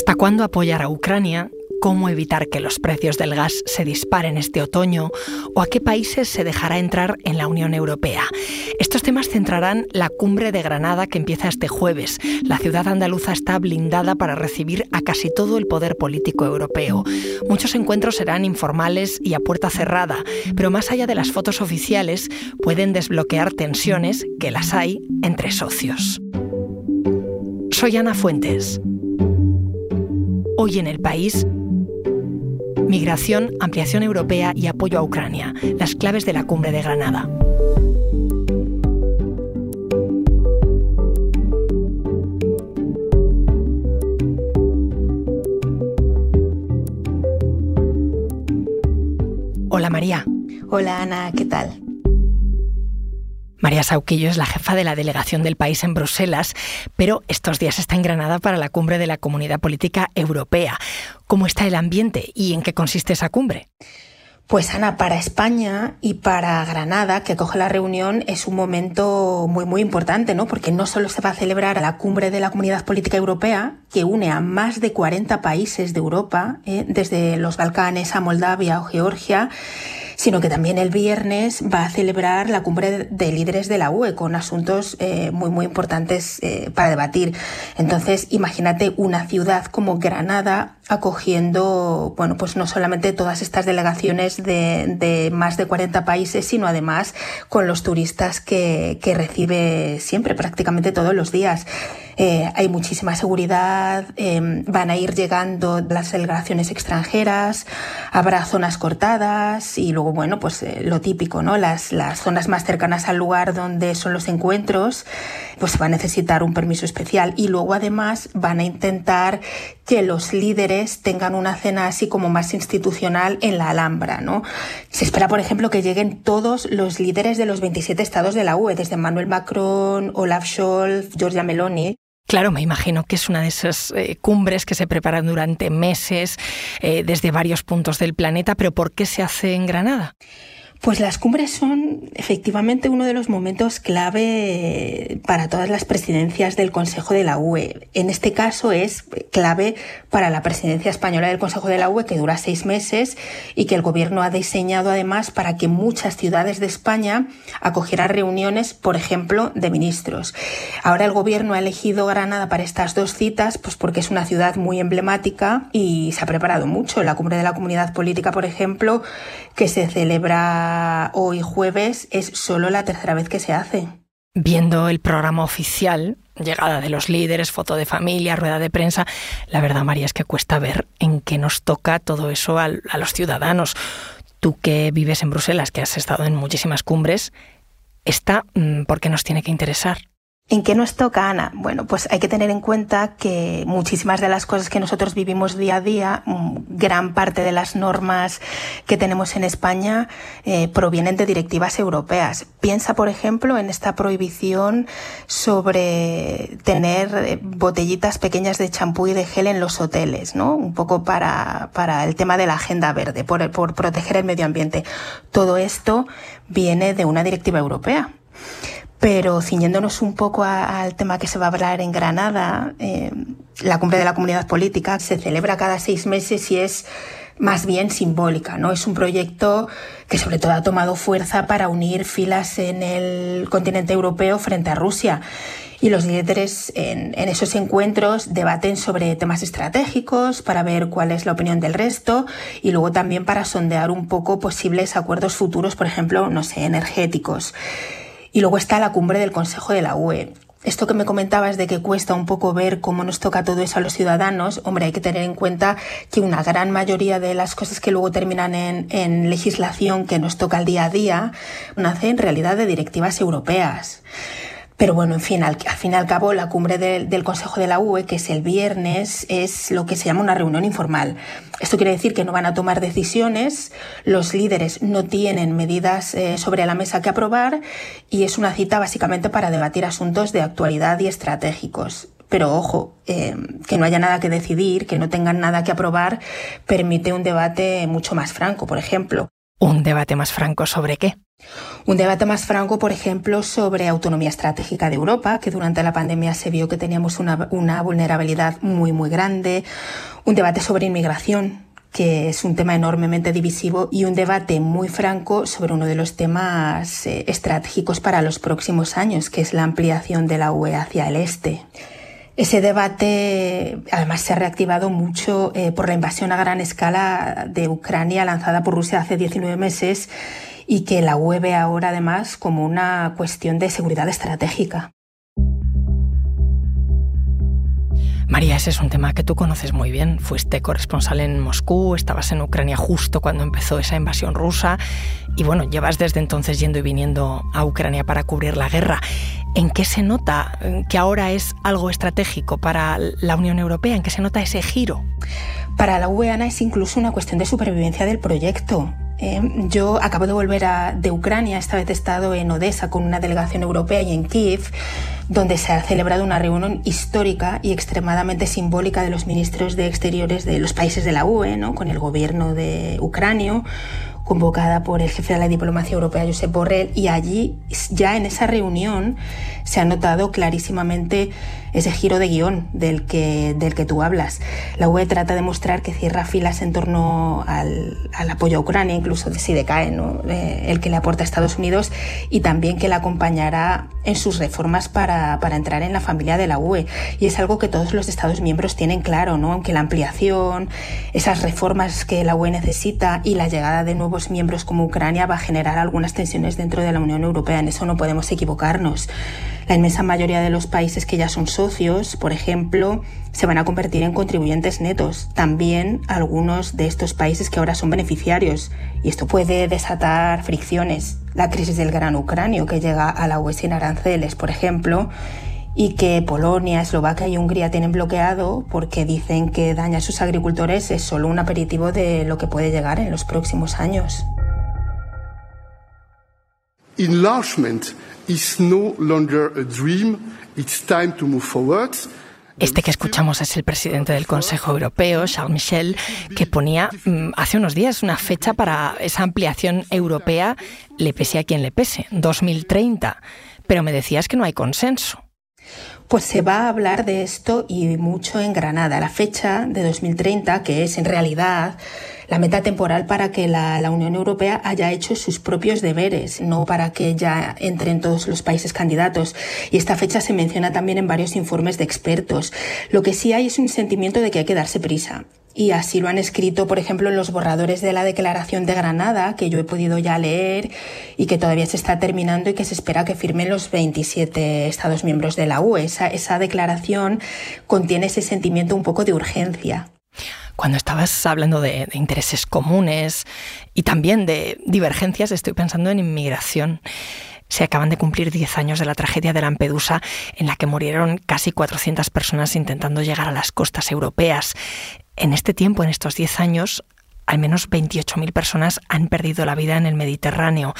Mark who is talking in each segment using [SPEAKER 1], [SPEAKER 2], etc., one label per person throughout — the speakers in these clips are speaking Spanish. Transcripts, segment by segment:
[SPEAKER 1] ¿Hasta cuándo apoyar a Ucrania cómo evitar que los precios del gas se disparen este otoño o a qué países se dejará entrar en la Unión Europea. Estos temas centrarán la cumbre de Granada que empieza este jueves. La ciudad andaluza está blindada para recibir a casi todo el poder político europeo. Muchos encuentros serán informales y a puerta cerrada, pero más allá de las fotos oficiales pueden desbloquear tensiones, que las hay, entre socios. Soy Ana Fuentes. Hoy en el país Migración, ampliación europea y apoyo a Ucrania, las claves de la cumbre de Granada. Hola María.
[SPEAKER 2] Hola Ana, ¿qué tal?
[SPEAKER 1] María Sauquillo es la jefa de la delegación del país en Bruselas, pero estos días está en Granada para la cumbre de la Comunidad Política Europea. ¿Cómo está el ambiente y en qué consiste esa cumbre?
[SPEAKER 2] Pues Ana, para España y para Granada, que acoge la reunión, es un momento muy, muy importante, ¿no? Porque no solo se va a celebrar la cumbre de la Comunidad Política Europea, que une a más de 40 países de Europa, ¿eh? desde los Balcanes a Moldavia o Georgia, sino que también el viernes va a celebrar la cumbre de líderes de la UE con asuntos eh, muy, muy importantes eh, para debatir. Entonces, imagínate una ciudad como Granada acogiendo, bueno, pues no solamente todas estas delegaciones de, más de 40 países, sino además con los turistas que, que recibe siempre, prácticamente todos los días. Eh, hay muchísima seguridad, em, van a ir llegando las delegaciones extranjeras, habrá zonas cortadas y luego, bueno, pues eh, lo típico, ¿no? Las, las zonas más cercanas al lugar donde son los encuentros, pues va a necesitar un permiso especial y luego además van a intentar que los líderes tengan una cena así como más institucional en la Alhambra, ¿no? Se espera, por ejemplo, que lleguen todos los líderes de los 27 estados de la UE, desde Manuel Macron, Olaf Scholz, Giorgia Meloni.
[SPEAKER 1] Claro, me imagino que es una de esas eh, cumbres que se preparan durante meses eh, desde varios puntos del planeta, pero ¿por qué se hace en Granada?
[SPEAKER 2] Pues las cumbres son efectivamente uno de los momentos clave para todas las presidencias del Consejo de la UE. En este caso es clave para la presidencia española del Consejo de la UE, que dura seis meses y que el Gobierno ha diseñado además para que muchas ciudades de España acogieran reuniones, por ejemplo, de ministros. Ahora el Gobierno ha elegido Granada para estas dos citas, pues porque es una ciudad muy emblemática y se ha preparado mucho. La cumbre de la Comunidad Política, por ejemplo, que se celebra hoy jueves es solo la tercera vez que se hace.
[SPEAKER 1] Viendo el programa oficial, llegada de los líderes, foto de familia, rueda de prensa, la verdad, María, es que cuesta ver en qué nos toca todo eso a, a los ciudadanos. Tú que vives en Bruselas, que has estado en muchísimas cumbres, ¿esta mm, por qué nos tiene que interesar?
[SPEAKER 2] ¿En qué nos toca, Ana? Bueno, pues hay que tener en cuenta que muchísimas de las cosas que nosotros vivimos día a día, mm, gran parte de las normas que tenemos en España eh, provienen de directivas europeas. Piensa, por ejemplo, en esta prohibición sobre tener eh, botellitas pequeñas de champú y de gel en los hoteles, ¿no? Un poco para, para el tema de la agenda verde, por, por proteger el medio ambiente. Todo esto viene de una directiva europea. Pero ciñéndonos un poco al tema que se va a hablar en Granada, eh, la cumbre de la comunidad política se celebra cada seis meses y es más bien simbólica, ¿no? Es un proyecto que sobre todo ha tomado fuerza para unir filas en el continente europeo frente a Rusia. Y los líderes en, en, esos encuentros debaten sobre temas estratégicos para ver cuál es la opinión del resto y luego también para sondear un poco posibles acuerdos futuros, por ejemplo, no sé, energéticos. Y luego está la cumbre del Consejo de la UE. Esto que me comentabas de que cuesta un poco ver cómo nos toca todo eso a los ciudadanos, hombre, hay que tener en cuenta que una gran mayoría de las cosas que luego terminan en, en legislación que nos toca al día a día, nace en realidad de directivas europeas. Pero bueno, en fin, al, fin y al cabo, la cumbre del Consejo de la UE, que es el viernes, es lo que se llama una reunión informal. Esto quiere decir que no van a tomar decisiones, los líderes no tienen medidas eh, sobre la mesa que aprobar y es una cita básicamente para debatir asuntos de actualidad y estratégicos. Pero ojo, eh, que no haya nada que decidir, que no tengan nada que aprobar, permite un debate mucho más franco, por ejemplo.
[SPEAKER 1] ¿Un debate más franco sobre qué?
[SPEAKER 2] Un debate más franco, por ejemplo, sobre autonomía estratégica de Europa, que durante la pandemia se vio que teníamos una, vulnerabilidad muy, muy grande. Un debate sobre inmigración, que es un tema enormemente divisivo, y un debate muy franco sobre uno de los temas eh, estratégicos para los próximos años, que es la ampliación de la UE hacia el este. Ese debate además se ha reactivado mucho eh, por la invasión a gran escala de Ucrania lanzada por Rusia hace 19 meses y que la UE ve ahora además como una cuestión de seguridad estratégica.
[SPEAKER 1] María, ese es un tema que tú conoces muy bien. Fuiste corresponsal en Moscú, estabas en Ucrania justo cuando empezó esa invasión rusa y bueno, llevas desde entonces yendo y viniendo a Ucrania para cubrir la guerra. ¿En qué se nota que ahora es algo estratégico para la Unión Europea? ¿En qué se nota ese giro?
[SPEAKER 2] Para la UE, es incluso una cuestión de supervivencia del proyecto. Eh, yo acabo de volver de Ucrania, esta vez he estado en Odessa con una delegación europea y en Kiev, donde se ha celebrado una reunión histórica y extremadamente simbólica de los ministros de Exteriores de los países de la UE, ¿no? con el gobierno de Ucrania convocada por el jefe de la diplomacia europea, Josep Borrell, y allí, ya en esa reunión, se ha notado clarísimamente ese giro de guion del que, del que tú hablas. La UE trata de mostrar que cierra filas en torno al, al apoyo a Ucrania, incluso si decae ¿no? Eh, el que le aporta a Estados Unidos, y también que la acompañará en sus reformas para, para, entrar en la familia de la UE. Y es algo que todos los Estados miembros tienen claro, ¿no? aunque la ampliación, esas reformas que la UE necesita y la llegada de nuevos miembros como Ucrania va a generar algunas tensiones dentro de la Unión Europea. En eso no podemos equivocarnos. La inmensa mayoría de los países que ya son socios, por ejemplo, se van a convertir en contribuyentes netos. También algunos de estos países que ahora son beneficiarios. Y esto puede desatar fricciones. La crisis del gran ucranio que llega a la UE sin aranceles, por ejemplo, y que Polonia, Eslovaquia y Hungría tienen bloqueado porque dicen que daña a sus agricultores es solo un aperitivo de lo que puede llegar en los próximos años.
[SPEAKER 1] Enlargement is no longer a dream, it's time to move forward. Este que escuchamos es el presidente del Consejo Europeo, Charles Michel, que ponía mm, hace unos días una fecha para esa ampliación europea, le pese a quien le pese, 2030. Pero me decías que no hay consenso.
[SPEAKER 2] Pues se va a hablar de esto y mucho en Granada. La fecha de 2030, que es en realidad la meta temporal para que la, Unión Europea haya hecho sus propios deberes, no para que ya entren todos los países candidatos. Y esta fecha se menciona también en varios informes de expertos. Lo que sí hay es un sentimiento de que hay que darse prisa. Y así lo han escrito, por ejemplo, en los borradores de la Declaración de Granada, que yo he podido ya leer y que todavía se está terminando y que se espera que firmen los 27 Estados miembros de la UE. Esa, esa declaración contiene ese sentimiento un poco de urgencia.
[SPEAKER 1] Cuando estabas hablando de, intereses comunes y también de divergencias, estoy pensando en inmigración. Se acaban de cumplir 10 años de la tragedia de Lampedusa, en la que murieron casi 400 personas intentando llegar a las costas europeas. En este tiempo, en estos 10 años, al menos 28.000 personas han perdido la vida en el Mediterráneo.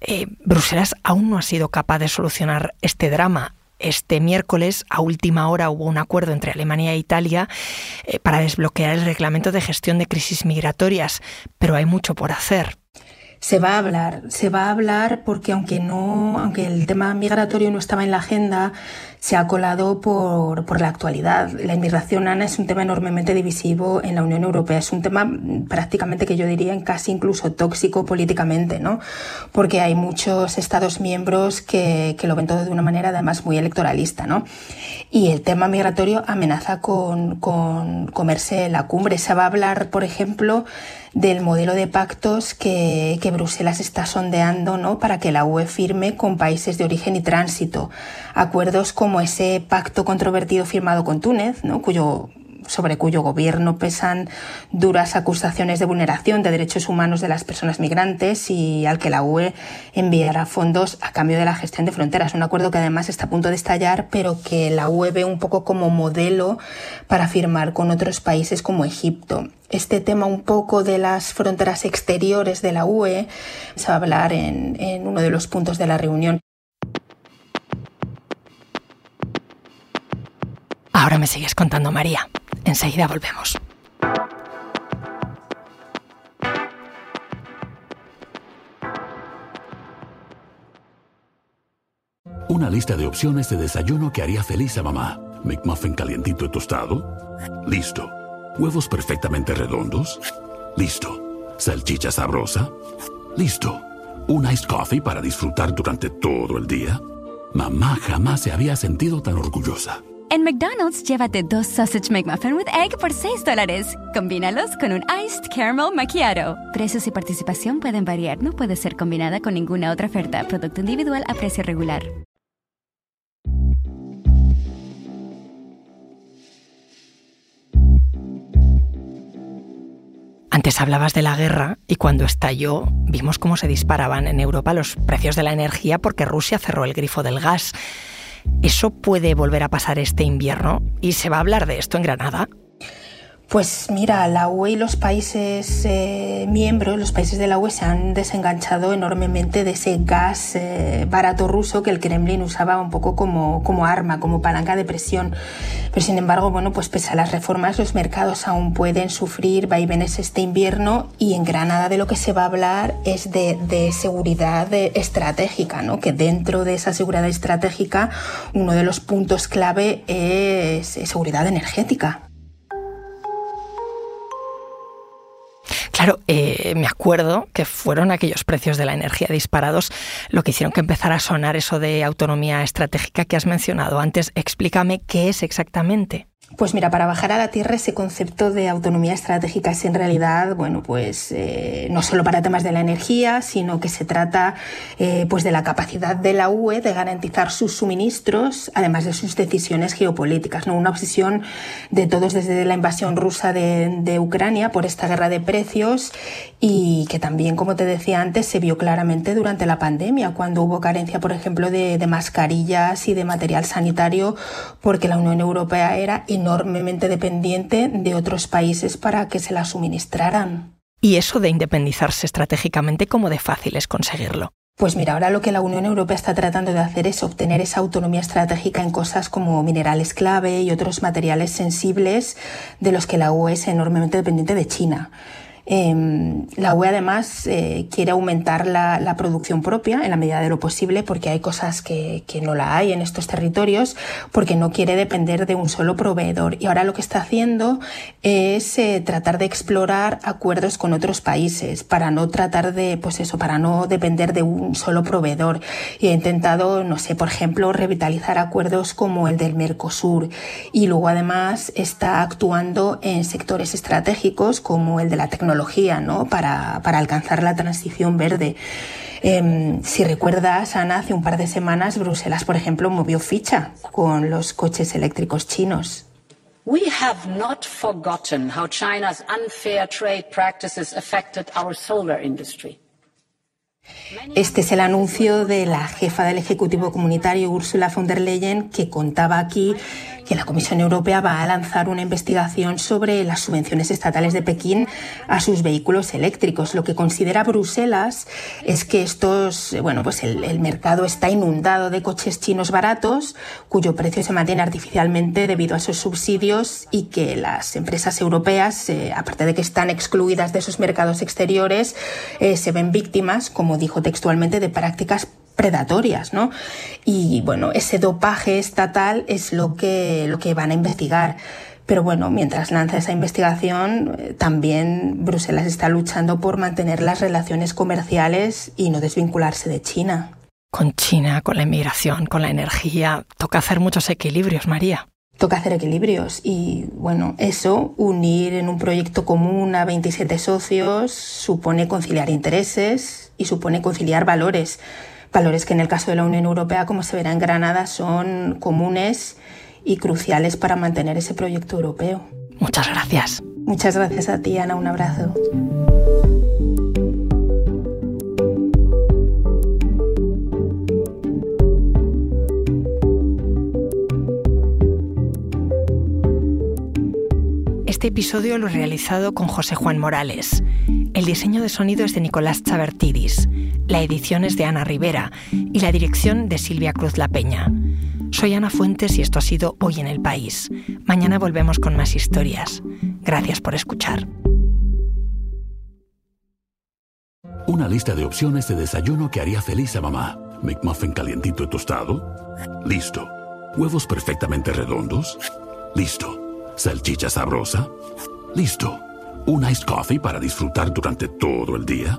[SPEAKER 1] Eh, Bruselas aún no ha sido capaz de solucionar este drama. Este miércoles, a última hora, hubo un acuerdo entre Alemania e Italia eh, para desbloquear el reglamento de gestión de crisis migratorias, pero hay mucho por hacer.
[SPEAKER 2] Se va a hablar, se va a hablar porque aunque no, aunque el tema migratorio no estaba en la agenda, se ha colado por, por la actualidad. La inmigración, Ana, es un tema enormemente divisivo en la Unión Europea. Es un tema prácticamente que yo diría casi incluso tóxico políticamente, ¿no? Porque hay muchos Estados miembros que, que lo ven todo de una manera además muy electoralista, ¿no? Y el tema migratorio amenaza con, con comerse la cumbre. Se va a hablar, por ejemplo, del modelo de pactos que, que Bruselas está sondeando ¿no? para que la UE firme con países de origen y tránsito. Acuerdos como ese pacto controvertido firmado con Túnez, sobre cuyo gobierno pesan duras acusaciones de vulneración de derechos humanos de las personas migrantes y al que la UE enviará fondos a cambio de la gestión de fronteras. Un acuerdo que además está a punto de estallar, pero que la UE ve un poco como modelo para firmar con otros países como Egipto. Este tema un poco de las fronteras exteriores de la UE se va a hablar en uno de los puntos de la reunión.
[SPEAKER 1] Ahora me sigues contando, María. Enseguida volvemos.
[SPEAKER 3] Una lista de opciones de desayuno que haría feliz a mamá. McMuffin calientito y tostado. Listo. Huevos perfectamente redondos. Listo. Salchicha sabrosa. Listo. Un iced coffee para disfrutar durante todo el día. Mamá jamás se había sentido tan orgullosa.
[SPEAKER 4] En McDonald's, llévate dos Sausage McMuffin with Egg por 6 dólares. Combínalos con un Iced Caramel Macchiato. Precios y participación pueden variar. No puede ser combinada con ninguna otra oferta. Producto individual a precio regular.
[SPEAKER 1] Antes hablabas de la guerra y cuando estalló vimos cómo se disparaban en Europa los precios de la energía porque Rusia cerró el grifo del gas. ¿Eso puede volver a pasar este invierno? ¿Y se va a hablar de esto en Granada?
[SPEAKER 2] Pues mira, la UE y los países eh, miembros, los países de la UE se han desenganchado enormemente de ese gas eh, barato ruso que el Kremlin usaba un poco como, como arma, como palanca de presión. Pero sin embargo, bueno, pues pese a las reformas, los mercados aún pueden sufrir vaivenes este invierno y en Granada de lo que se va a hablar es de, de seguridad estratégica, ¿no? Que dentro de esa seguridad estratégica uno de los puntos clave es seguridad energética.
[SPEAKER 1] Claro, eh, me acuerdo que fueron aquellos precios de la energía disparados lo que hicieron que empezara a sonar eso de autonomía estratégica que has mencionado antes. Explícame qué es exactamente.
[SPEAKER 2] Pues mira, para bajar a la tierra ese concepto de autonomía estratégica es en realidad, bueno, pues eh, no solo para temas de la energía, sino que se trata eh, pues de la capacidad de la UE de garantizar sus suministros, además de sus decisiones geopolíticas, ¿no? Una obsesión de todos desde la invasión rusa de, Ucrania por esta guerra de precios y que también, como te decía antes, se vio claramente durante la pandemia, cuando hubo carencia, por ejemplo, de, mascarillas y de material sanitario, porque la Unión Europea era enormemente dependiente de otros países para que se la suministraran.
[SPEAKER 1] ¿Y eso de independizarse estratégicamente, cómo de fácil es conseguirlo?
[SPEAKER 2] Pues mira, ahora lo que la Unión Europea está tratando de hacer es obtener esa autonomía estratégica en cosas como minerales clave y otros materiales sensibles de los que la UE es enormemente dependiente de China. Eh, la UE además eh, quiere aumentar la, la, producción propia en la medida de lo posible porque hay cosas que, que, no la hay en estos territorios porque no quiere depender de un solo proveedor. Y ahora lo que está haciendo es eh, tratar de explorar acuerdos con otros países para no tratar de pues eso para no depender de un solo proveedor. Y ha intentado no sé por ejemplo revitalizar acuerdos como el del Mercosur. Y luego además está actuando en sectores estratégicos como el de la tecnología ¿no? para, para alcanzar la transición verde. Eh, si recuerdas, Ana, hace un par de semanas Bruselas, por ejemplo, movió ficha con los coches eléctricos chinos.
[SPEAKER 5] We have not forgotten how China's unfair trade practices affected our solar industry.
[SPEAKER 2] Este es el anuncio de la jefa del Ejecutivo Comunitario, Ursula von der Leyen, que contaba aquí que la Comisión Europea va a lanzar una investigación sobre las subvenciones estatales de Pekín a sus vehículos eléctricos. Lo que considera Bruselas es que estos, bueno, pues el, mercado está inundado de coches chinos baratos, cuyo precio se mantiene artificialmente debido a esos subsidios y que las empresas europeas, eh, aparte de que están excluidas de esos mercados exteriores, eh, se ven víctimas, como dijo textualmente, de prácticas predatorias, ¿no? Y bueno, ese dopaje estatal es lo que, lo que van a investigar. Pero bueno, mientras lanza esa investigación, también Bruselas está luchando por mantener las relaciones comerciales y no desvincularse de China.
[SPEAKER 1] Con China, con la inmigración, con la energía, toca hacer muchos equilibrios, María.
[SPEAKER 2] Toca hacer equilibrios y bueno, eso, unir en un proyecto común a 27 socios, supone conciliar intereses y supone conciliar valores valores que en el caso de la Unión Europea, como se verá en Granada, son comunes y cruciales para mantener ese proyecto europeo.
[SPEAKER 1] Muchas gracias.
[SPEAKER 2] Muchas gracias a ti, Ana. Un abrazo.
[SPEAKER 1] Este episodio lo he realizado con José Juan Morales. El diseño de sonido es de Nicolás Chavertidis, la edición es de Ana Rivera y la dirección de Silvia Cruz La Peña. Soy Ana Fuentes y esto ha sido Hoy en el País. Mañana volvemos con más historias. Gracias por escuchar.
[SPEAKER 3] Una lista de opciones de desayuno que haría feliz a mamá. McMuffin calientito y tostado. Listo. Huevos perfectamente redondos. Listo. Salchicha sabrosa. Listo. Un iced coffee para disfrutar durante todo el día.